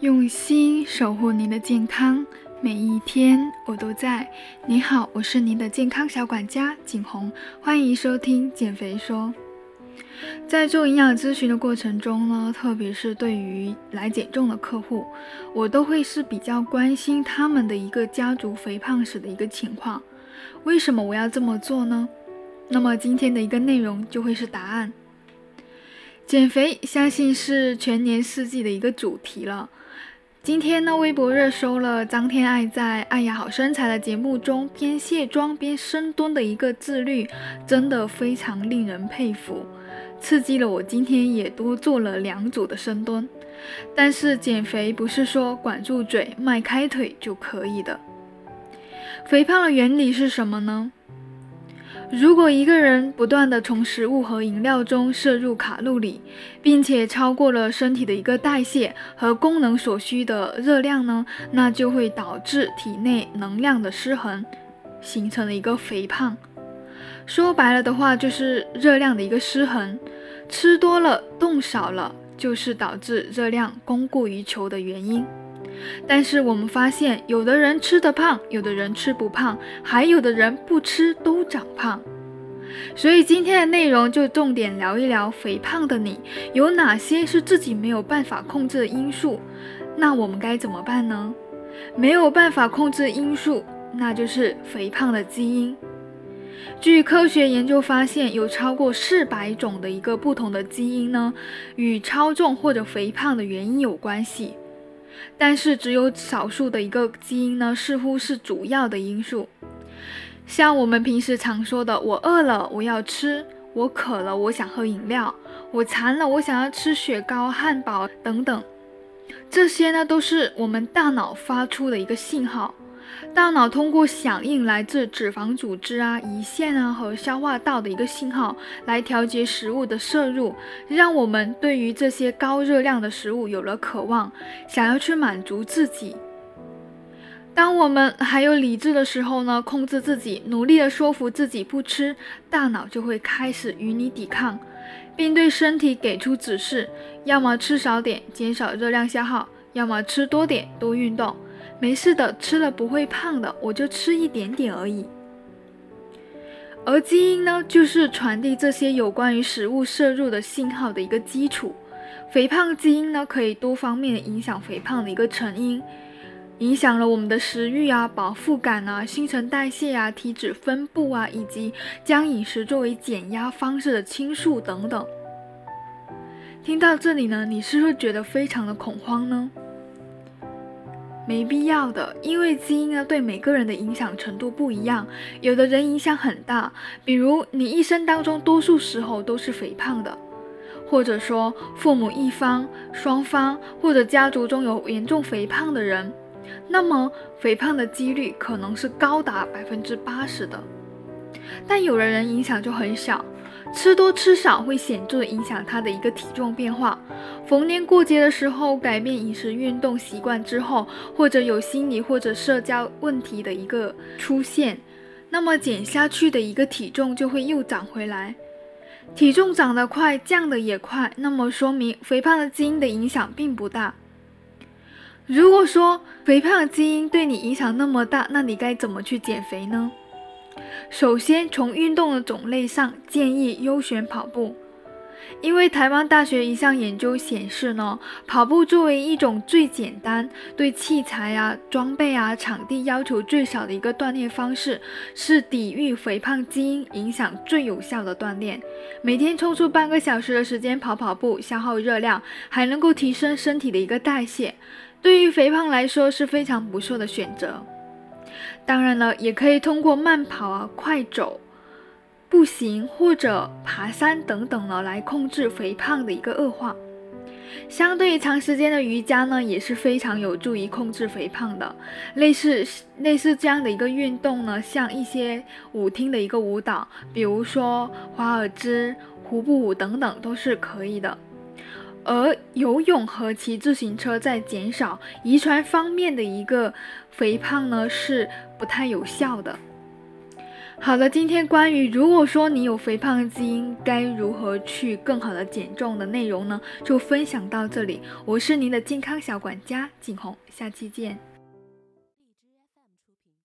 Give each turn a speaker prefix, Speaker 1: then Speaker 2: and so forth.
Speaker 1: 用心守护您的健康，每一天我都在。你好，我是您的健康小管家景红，欢迎收听减肥说。在做营养咨询的过程中呢，特别是对于来减重的客户，我都会是比较关心他们的一个家族肥胖史的一个情况。为什么我要这么做呢？那么今天的一个内容就会是答案。减肥相信是全年四季的一个主题了。今天呢，微博热搜了张天爱在《爱呀好身材》的节目中边卸妆边深蹲的一个自律，真的非常令人佩服，刺激了我今天也多做了两组的深蹲。但是减肥不是说管住嘴、迈开腿就可以的。肥胖的原理是什么呢？如果一个人不断的从食物和饮料中摄入卡路里，并且超过了身体的一个代谢和功能所需的热量呢，那就会导致体内能量的失衡，形成了一个肥胖。说白了的话，就是热量的一个失衡，吃多了动少了，就是导致热量供过于求的原因。但是我们发现，有的人吃得胖，有的人吃不胖，还有的人不吃都长胖。所以今天的内容就重点聊一聊肥胖的你有哪些是自己没有办法控制的因素，那我们该怎么办呢？没有办法控制因素，那就是肥胖的基因。据科学研究发现，有超过四百种的一个不同的基因呢，与超重或者肥胖的原因有关系。但是只有少数的一个基因呢，似乎是主要的因素。像我们平时常说的，我饿了我要吃，我渴了我想喝饮料，我馋了我想要吃雪糕、汉堡等等，这些呢都是我们大脑发出的一个信号。大脑通过响应来自脂肪组织啊、胰腺啊和消化道的一个信号，来调节食物的摄入，让我们对于这些高热量的食物有了渴望，想要去满足自己。当我们还有理智的时候呢，控制自己，努力的说服自己不吃，大脑就会开始与你抵抗，并对身体给出指示：要么吃少点，减少热量消耗；要么吃多点，多运动。没事的，吃了不会胖的，我就吃一点点而已。而基因呢，就是传递这些有关于食物摄入的信号的一个基础。肥胖基因呢，可以多方面影响肥胖的一个成因，影响了我们的食欲啊、饱腹感啊、新陈代谢啊、体脂分布啊，以及将饮食作为减压方式的倾诉等等。听到这里呢，你是不是觉得非常的恐慌呢？没必要的，因为基因呢对每个人的影响程度不一样，有的人影响很大，比如你一生当中多数时候都是肥胖的，或者说父母一方、双方或者家族中有严重肥胖的人，那么肥胖的几率可能是高达百分之八十的，但有的人影响就很小。吃多吃少会显著影响他的一个体重变化。逢年过节的时候改变饮食运动习惯之后，或者有心理或者社交问题的一个出现，那么减下去的一个体重就会又长回来。体重长得快，降的也快，那么说明肥胖的基因的影响并不大。如果说肥胖基因对你影响那么大，那你该怎么去减肥呢？首先，从运动的种类上，建议优选跑步，因为台湾大学一项研究显示呢，跑步作为一种最简单、对器材啊、装备啊、场地要求最少的一个锻炼方式，是抵御肥胖基因影响最有效的锻炼。每天抽出半个小时的时间跑跑步，消耗热量，还能够提升身体的一个代谢，对于肥胖来说是非常不错的选择。当然了，也可以通过慢跑啊、快走、步行或者爬山等等呢，来控制肥胖的一个恶化。相对于长时间的瑜伽呢，也是非常有助于控制肥胖的。类似类似这样的一个运动呢，像一些舞厅的一个舞蹈，比如说华尔兹、胡步舞等等，都是可以的。而游泳和骑自行车在减少遗传方面的一个肥胖呢，是不太有效的。好的，今天关于如果说你有肥胖基因，该如何去更好的减重的内容呢，就分享到这里。我是您的健康小管家景红，下期见。